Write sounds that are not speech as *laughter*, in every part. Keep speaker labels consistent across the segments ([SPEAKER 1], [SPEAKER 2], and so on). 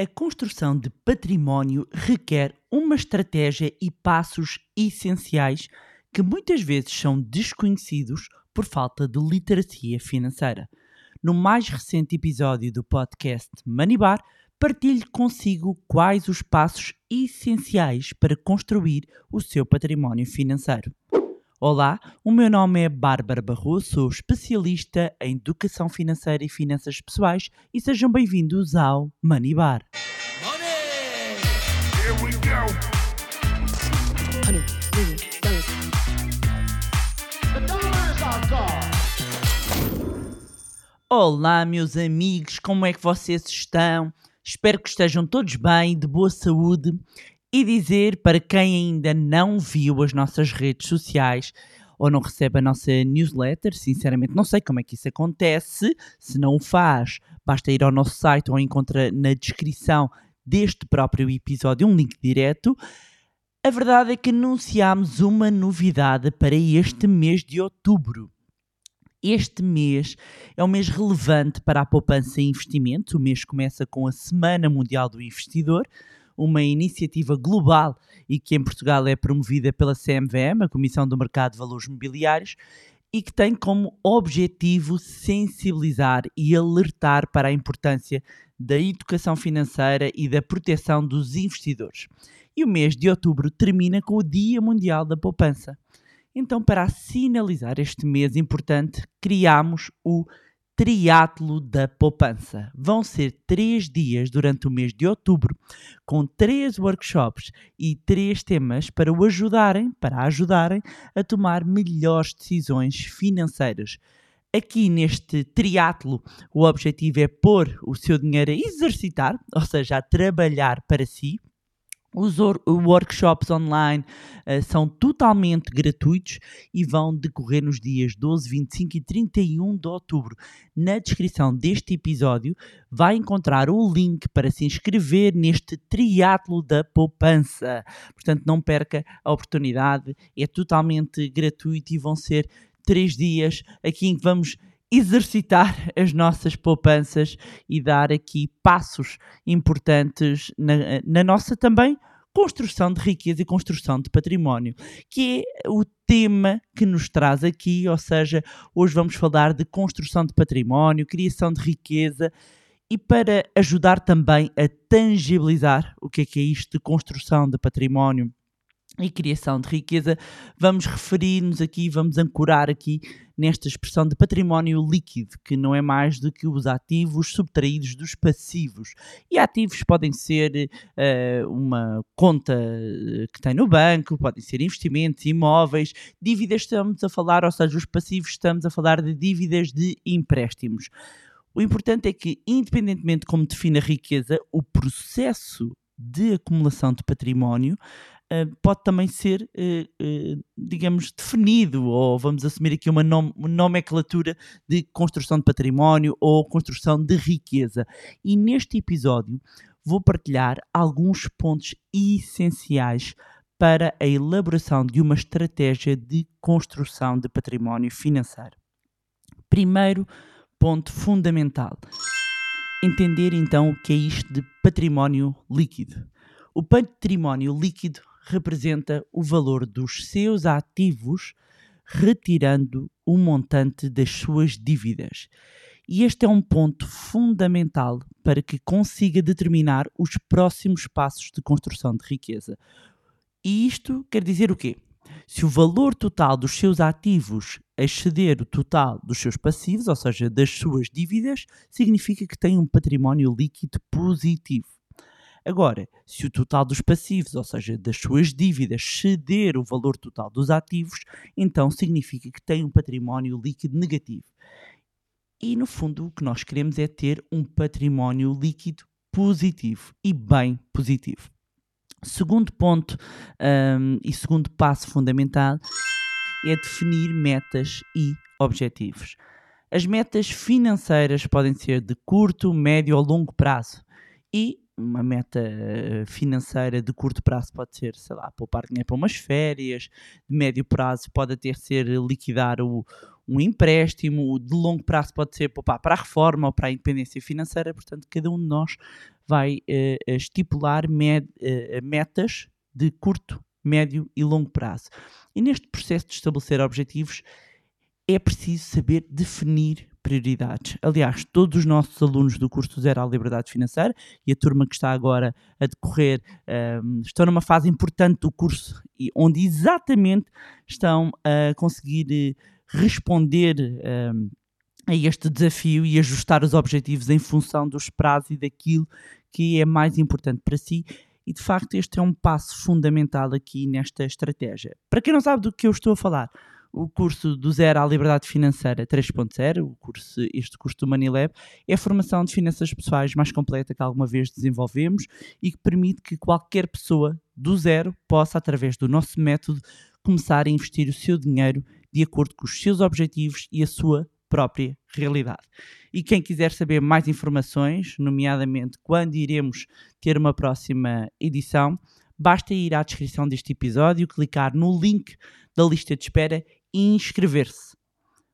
[SPEAKER 1] A construção de património requer uma estratégia e passos essenciais que muitas vezes são desconhecidos por falta de literacia financeira. No mais recente episódio do podcast Money Bar, partilho consigo quais os passos essenciais para construir o seu património financeiro. Olá, o meu nome é Bárbara Barroso, sou especialista em educação financeira e finanças pessoais e sejam bem-vindos ao Money Bar. Money! Olá, meus amigos, como é que vocês estão? Espero que estejam todos bem, de boa saúde e dizer para quem ainda não viu as nossas redes sociais ou não recebe a nossa newsletter, sinceramente não sei como é que isso acontece. Se não o faz, basta ir ao nosso site ou encontra na descrição deste próprio episódio um link direto. A verdade é que anunciámos uma novidade para este mês de outubro. Este mês é um mês relevante para a poupança e investimento. O mês começa com a Semana Mundial do Investidor, uma iniciativa global e que em Portugal é promovida pela CMVM, a Comissão do Mercado de Valores Mobiliários, e que tem como objetivo sensibilizar e alertar para a importância da educação financeira e da proteção dos investidores. E o mês de outubro termina com o Dia Mundial da Poupança. Então, para sinalizar este mês importante, criamos o Triatlo da Poupança. Vão ser três dias durante o mês de outubro, com três workshops e três temas para o ajudarem, para ajudarem a tomar melhores decisões financeiras. Aqui neste triatlo, o objetivo é pôr o seu dinheiro a exercitar, ou seja, a trabalhar para si, os workshops online uh, são totalmente gratuitos e vão decorrer nos dias 12, 25 e 31 de outubro. Na descrição deste episódio vai encontrar o link para se inscrever neste triatlo da poupança. Portanto, não perca a oportunidade, é totalmente gratuito e vão ser três dias aqui em que vamos exercitar as nossas poupanças e dar aqui passos importantes na, na nossa também construção de riqueza e construção de património, que é o tema que nos traz aqui, ou seja, hoje vamos falar de construção de património, criação de riqueza e para ajudar também a tangibilizar o que é que é isto de construção de património e criação de riqueza, vamos referir-nos aqui, vamos ancorar aqui nesta expressão de património líquido, que não é mais do que os ativos subtraídos dos passivos. E ativos podem ser uh, uma conta eh, que tem no banco, podem ser investimentos, imóveis, dívidas estamos a falar, ou seja, os passivos estamos a falar de dívidas de empréstimos. O importante é que, independentemente de como define a riqueza, o processo de acumulação de património uh, pode também ser, uh, digamos, definido, ou vamos assumir aqui uma nom nomenclatura de construção de património ou construção de riqueza. E neste episódio vou partilhar alguns pontos essenciais para a elaboração de uma estratégia de construção de património financeiro. Primeiro ponto fundamental entender então o que é isto de património líquido. O património líquido representa o valor dos seus ativos retirando o montante das suas dívidas. E este é um ponto fundamental para que consiga determinar os próximos passos de construção de riqueza. E isto quer dizer o quê? Se o valor total dos seus ativos exceder o total dos seus passivos, ou seja, das suas dívidas, significa que tem um património líquido positivo. Agora, se o total dos passivos, ou seja, das suas dívidas, ceder o valor total dos ativos, então significa que tem um património líquido negativo. E no fundo, o que nós queremos é ter um património líquido positivo e bem positivo. Segundo ponto um, e segundo passo fundamental é definir metas e objetivos. As metas financeiras podem ser de curto, médio ou longo prazo e uma meta financeira de curto prazo pode ser, sei lá, poupar dinheiro para umas férias, de médio prazo pode até ser liquidar o, um empréstimo, de longo prazo pode ser poupar para a reforma ou para a independência financeira, portanto, cada um de nós vai uh, estipular med, uh, metas de curto, médio e longo prazo. E neste processo de estabelecer objetivos, é preciso saber definir prioridades. Aliás, todos os nossos alunos do curso Zero à Liberdade Financeira e a turma que está agora a decorrer um, estão numa fase importante do curso e onde exatamente estão a conseguir eh, responder um, a este desafio e ajustar os objetivos em função dos prazos e daquilo que é mais importante para si. E de facto, este é um passo fundamental aqui nesta estratégia. Para quem não sabe do que eu estou a falar, o curso do Zero à Liberdade Financeira 3.0, o curso, este curso do Manilab, é a formação de finanças pessoais mais completa que alguma vez desenvolvemos e que permite que qualquer pessoa do zero possa, através do nosso método, começar a investir o seu dinheiro de acordo com os seus objetivos e a sua própria realidade. E quem quiser saber mais informações, nomeadamente quando iremos ter uma próxima edição, basta ir à descrição deste episódio, clicar no link da lista de espera inscrever-se.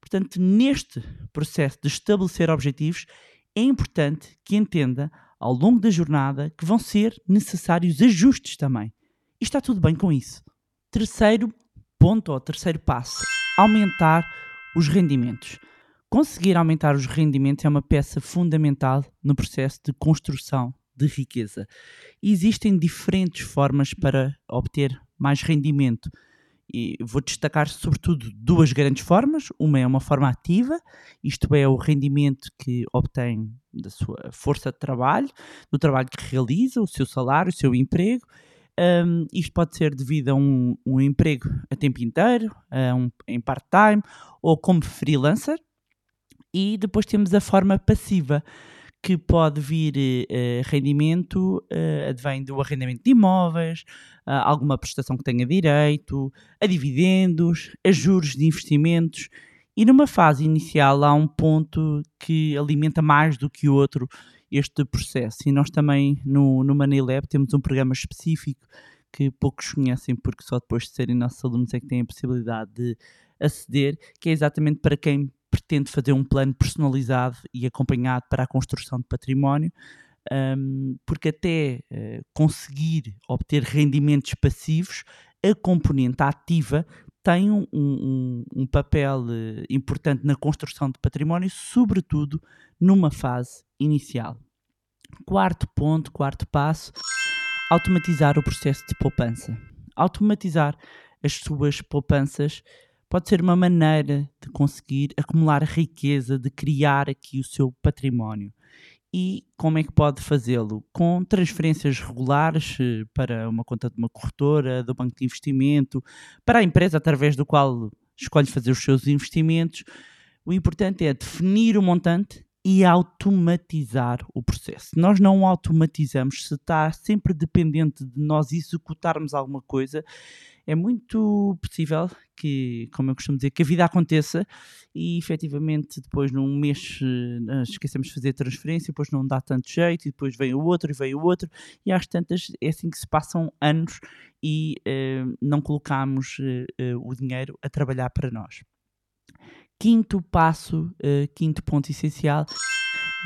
[SPEAKER 1] Portanto, neste processo de estabelecer objetivos, é importante que entenda ao longo da jornada que vão ser necessários ajustes também. E está tudo bem com isso. Terceiro ponto, ou terceiro passo, aumentar os rendimentos. Conseguir aumentar os rendimentos é uma peça fundamental no processo de construção de riqueza. Existem diferentes formas para obter mais rendimento. E vou destacar sobretudo duas grandes formas. Uma é uma forma ativa, isto é, o rendimento que obtém da sua força de trabalho, do trabalho que realiza, o seu salário, o seu emprego. Um, isto pode ser devido a um, um emprego a tempo inteiro, a um, em part-time ou como freelancer. E depois temos a forma passiva, que pode vir uh, rendimento, uh, advém do arrendamento de imóveis, uh, alguma prestação que tenha direito, a dividendos, a juros de investimentos. E numa fase inicial há um ponto que alimenta mais do que o outro este processo. E nós também no, no Money Lab temos um programa específico que poucos conhecem porque só depois de serem nossos alunos é que têm a possibilidade de aceder, que é exatamente para quem pretende fazer um plano personalizado e acompanhado para a construção de património, um, porque até uh, conseguir obter rendimentos passivos, a componente ativa tem um, um, um papel uh, importante na construção de património, sobretudo numa fase inicial. Quarto ponto, quarto passo, automatizar o processo de poupança. Automatizar as suas poupanças pode ser uma maneira de conseguir acumular riqueza, de criar aqui o seu património. E como é que pode fazê-lo? Com transferências regulares eh, para uma conta de uma corretora, do banco de investimento, para a empresa através do qual escolhe fazer os seus investimentos. O importante é definir o montante e automatizar o processo. Nós não automatizamos, se está sempre dependente de nós executarmos alguma coisa, é muito possível que, como eu costumo dizer, que a vida aconteça e efetivamente depois num mês uh, esquecemos de fazer transferência, depois não dá tanto jeito, e depois vem o outro e vem o outro, e às tantas é assim que se passam anos e uh, não colocamos uh, o dinheiro a trabalhar para nós. Quinto passo, quinto ponto essencial,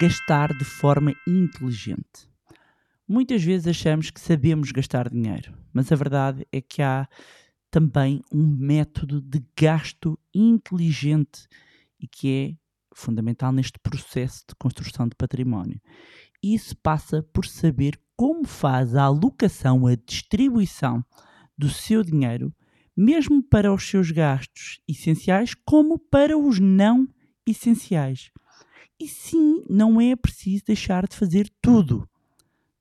[SPEAKER 1] gastar de forma inteligente. Muitas vezes achamos que sabemos gastar dinheiro, mas a verdade é que há também um método de gasto inteligente e que é fundamental neste processo de construção de património. Isso passa por saber como faz a alocação, a distribuição do seu dinheiro, mesmo para os seus gastos essenciais, como para os não essenciais. E sim, não é preciso deixar de fazer tudo.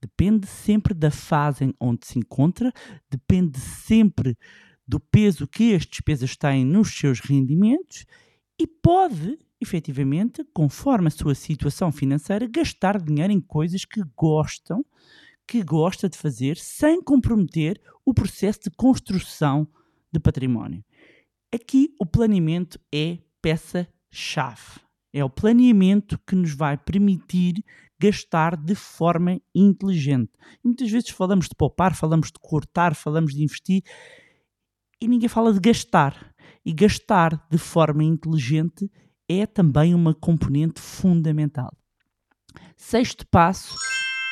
[SPEAKER 1] Depende sempre da fase onde se encontra, depende sempre do peso que as despesas têm nos seus rendimentos e pode, efetivamente, conforme a sua situação financeira, gastar dinheiro em coisas que gostam, que gosta de fazer, sem comprometer o processo de construção de património. Aqui o planeamento é peça-chave. É o planeamento que nos vai permitir gastar de forma inteligente. E muitas vezes falamos de poupar, falamos de cortar, falamos de investir e ninguém fala de gastar. E gastar de forma inteligente é também uma componente fundamental. Sexto passo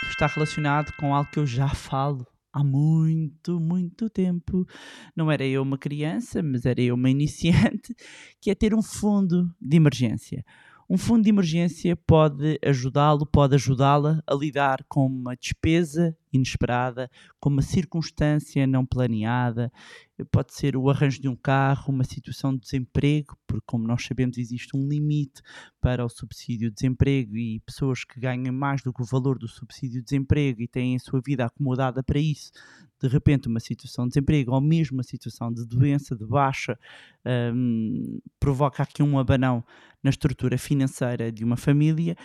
[SPEAKER 1] está relacionado com algo que eu já falo há muito, muito tempo. Não era eu uma criança, mas era eu uma *laughs* iniciante, que é ter um fundo de emergência. Um fundo de emergência pode ajudá-lo, pode ajudá-la a lidar com uma despesa inesperada, com uma circunstância não planeada, pode ser o arranjo de um carro, uma situação de desemprego, porque, como nós sabemos, existe um limite para o subsídio de desemprego e pessoas que ganham mais do que o valor do subsídio de desemprego e têm a sua vida acomodada para isso, de repente, uma situação de desemprego ou mesmo uma situação de doença, de baixa, um, provoca aqui um abanão na estrutura financeira de uma família,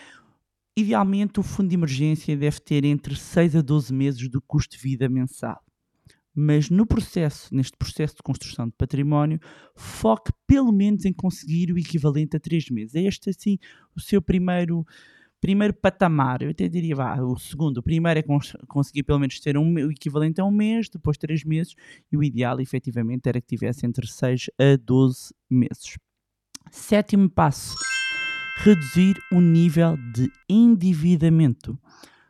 [SPEAKER 1] idealmente o fundo de emergência deve ter entre 6 a 12 meses do custo de vida mensal. Mas no processo, neste processo de construção de património, foque pelo menos em conseguir o equivalente a 3 meses. É este assim o seu primeiro primeiro patamar, eu até diria, vá, o segundo, o primeiro é cons conseguir pelo menos ter um, o equivalente a um mês, depois três meses, e o ideal, efetivamente, era que tivesse entre 6 a 12 meses. Sétimo passo: reduzir o nível de endividamento,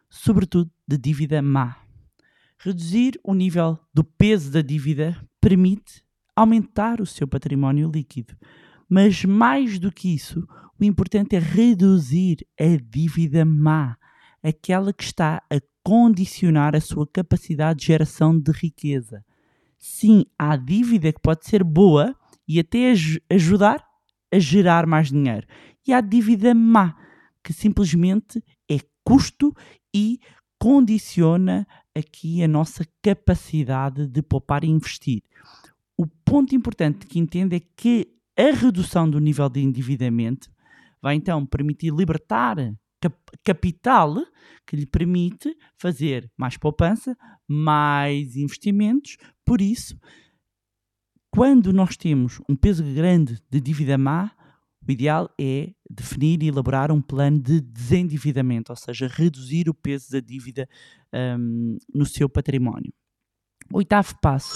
[SPEAKER 1] sobretudo de dívida má. Reduzir o nível do peso da dívida permite aumentar o seu património líquido. Mas mais do que isso, o importante é reduzir a dívida má, aquela que está a condicionar a sua capacidade de geração de riqueza. Sim, há dívida que pode ser boa e até ajudar a gerar mais dinheiro. E há dívida má, que simplesmente é custo e condiciona aqui a nossa capacidade de poupar e investir. O ponto importante que entende é que a redução do nível de endividamento vai então permitir libertar cap capital que lhe permite fazer mais poupança, mais investimentos. Por isso, quando nós temos um peso grande de dívida má, o ideal é definir e elaborar um plano de desendividamento, ou seja, reduzir o peso da dívida um, no seu património. Oitavo passo: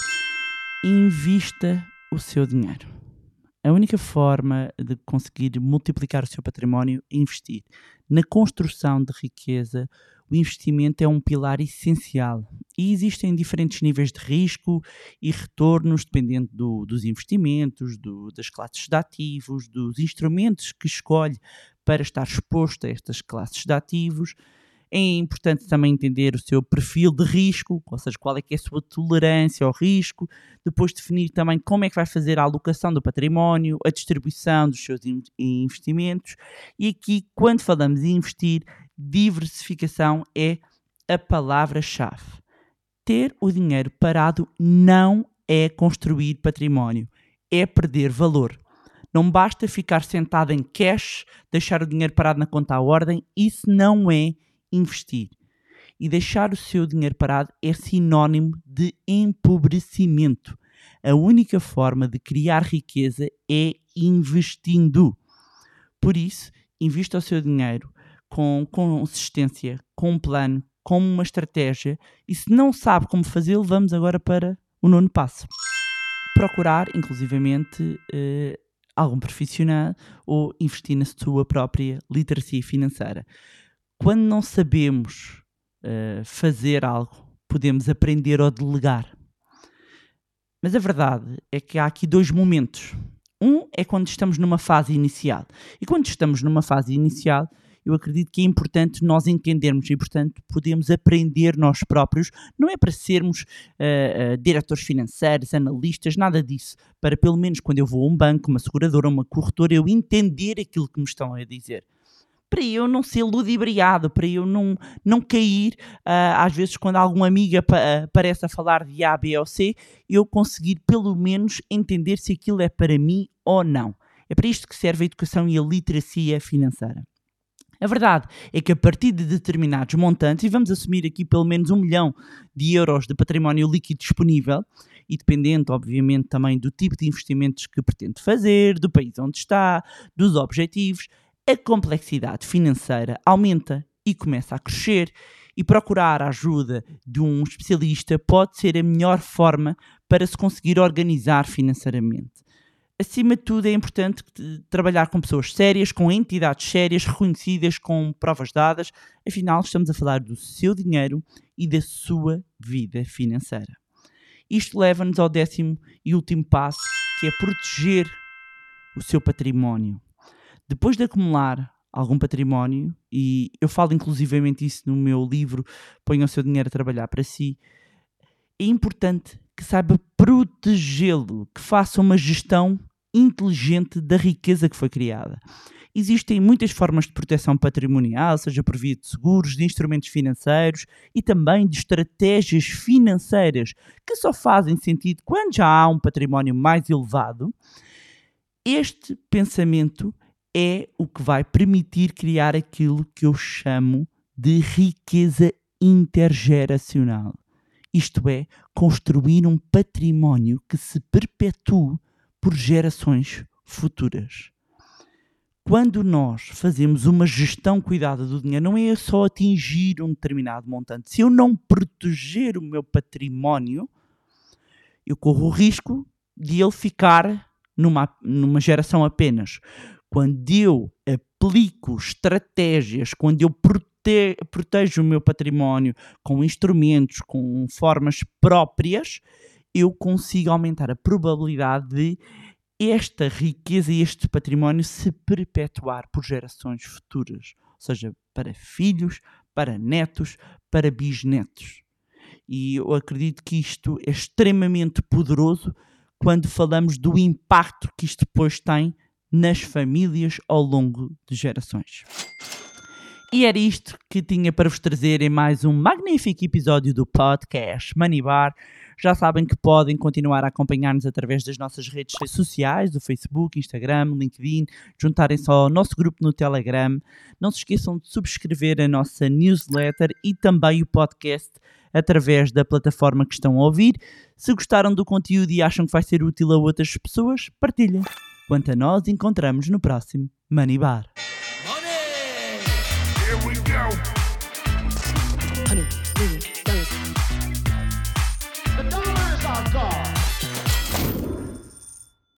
[SPEAKER 1] invista o seu dinheiro. A única forma de conseguir multiplicar o seu património é investir. Na construção de riqueza, o investimento é um pilar essencial e existem diferentes níveis de risco e retornos dependendo do, dos investimentos, do, das classes de ativos, dos instrumentos que escolhe para estar exposto a estas classes de ativos. É importante também entender o seu perfil de risco, ou seja, qual é que é a sua tolerância ao risco, depois definir também como é que vai fazer a alocação do património, a distribuição dos seus investimentos. E aqui, quando falamos em investir, diversificação é a palavra-chave. Ter o dinheiro parado não é construir património, é perder valor. Não basta ficar sentado em cash, deixar o dinheiro parado na conta à ordem, isso não é investir. E deixar o seu dinheiro parado é sinónimo de empobrecimento. A única forma de criar riqueza é investindo. Por isso, invista o seu dinheiro com consistência, com um plano, com uma estratégia. E se não sabe como fazê-lo, vamos agora para o nono passo. Procurar, inclusivamente, eh, algum profissional ou investir na sua própria literacia financeira. Quando não sabemos uh, fazer algo, podemos aprender ou delegar. Mas a verdade é que há aqui dois momentos. Um é quando estamos numa fase inicial. E quando estamos numa fase inicial, eu acredito que é importante nós entendermos e, portanto, podemos aprender nós próprios. Não é para sermos uh, uh, diretores financeiros, analistas, nada disso. Para, pelo menos, quando eu vou a um banco, uma seguradora, uma corretora, eu entender aquilo que me estão a dizer para eu não ser ludibriado, para eu não, não cair, uh, às vezes quando alguma amiga pa aparece a falar de A, B ou C, eu conseguir pelo menos entender se aquilo é para mim ou não. É para isto que serve a educação e a literacia financeira. A verdade é que a partir de determinados montantes, e vamos assumir aqui pelo menos um milhão de euros de património líquido disponível, e dependente, obviamente, também do tipo de investimentos que pretende fazer, do país onde está, dos objetivos, a complexidade financeira aumenta e começa a crescer, e procurar a ajuda de um especialista pode ser a melhor forma para se conseguir organizar financeiramente. acima de tudo, é importante trabalhar com pessoas sérias, com entidades sérias, reconhecidas, com provas dadas. Afinal, estamos a falar do seu dinheiro e da sua vida financeira. Isto leva-nos ao décimo e último passo, que é proteger o seu património. Depois de acumular algum património, e eu falo inclusivamente isso no meu livro, Ponha o seu dinheiro a trabalhar para si, é importante que saiba protegê-lo, que faça uma gestão inteligente da riqueza que foi criada. Existem muitas formas de proteção patrimonial, seja por via de seguros, de instrumentos financeiros e também de estratégias financeiras que só fazem sentido quando já há um património mais elevado. Este pensamento é o que vai permitir criar aquilo que eu chamo de riqueza intergeracional. Isto é, construir um património que se perpetue por gerações futuras. Quando nós fazemos uma gestão cuidada do dinheiro, não é só atingir um determinado montante. Se eu não proteger o meu património, eu corro o risco de ele ficar numa, numa geração apenas. Quando eu aplico estratégias, quando eu prote, protejo o meu património com instrumentos, com formas próprias, eu consigo aumentar a probabilidade de esta riqueza e este património se perpetuar por gerações futuras, ou seja, para filhos, para netos, para bisnetos. E eu acredito que isto é extremamente poderoso quando falamos do impacto que isto depois tem nas famílias ao longo de gerações. E era isto que tinha para vos trazer em mais um magnífico episódio do podcast Money Bar. Já sabem que podem continuar a acompanhar-nos através das nossas redes sociais, do Facebook, Instagram, LinkedIn, juntarem-se ao nosso grupo no Telegram. Não se esqueçam de subscrever a nossa newsletter e também o podcast através da plataforma que estão a ouvir. Se gostaram do conteúdo e acham que vai ser útil a outras pessoas, partilhem. Quanto a nós, encontramos no próximo Money Bar. Money! Here we go.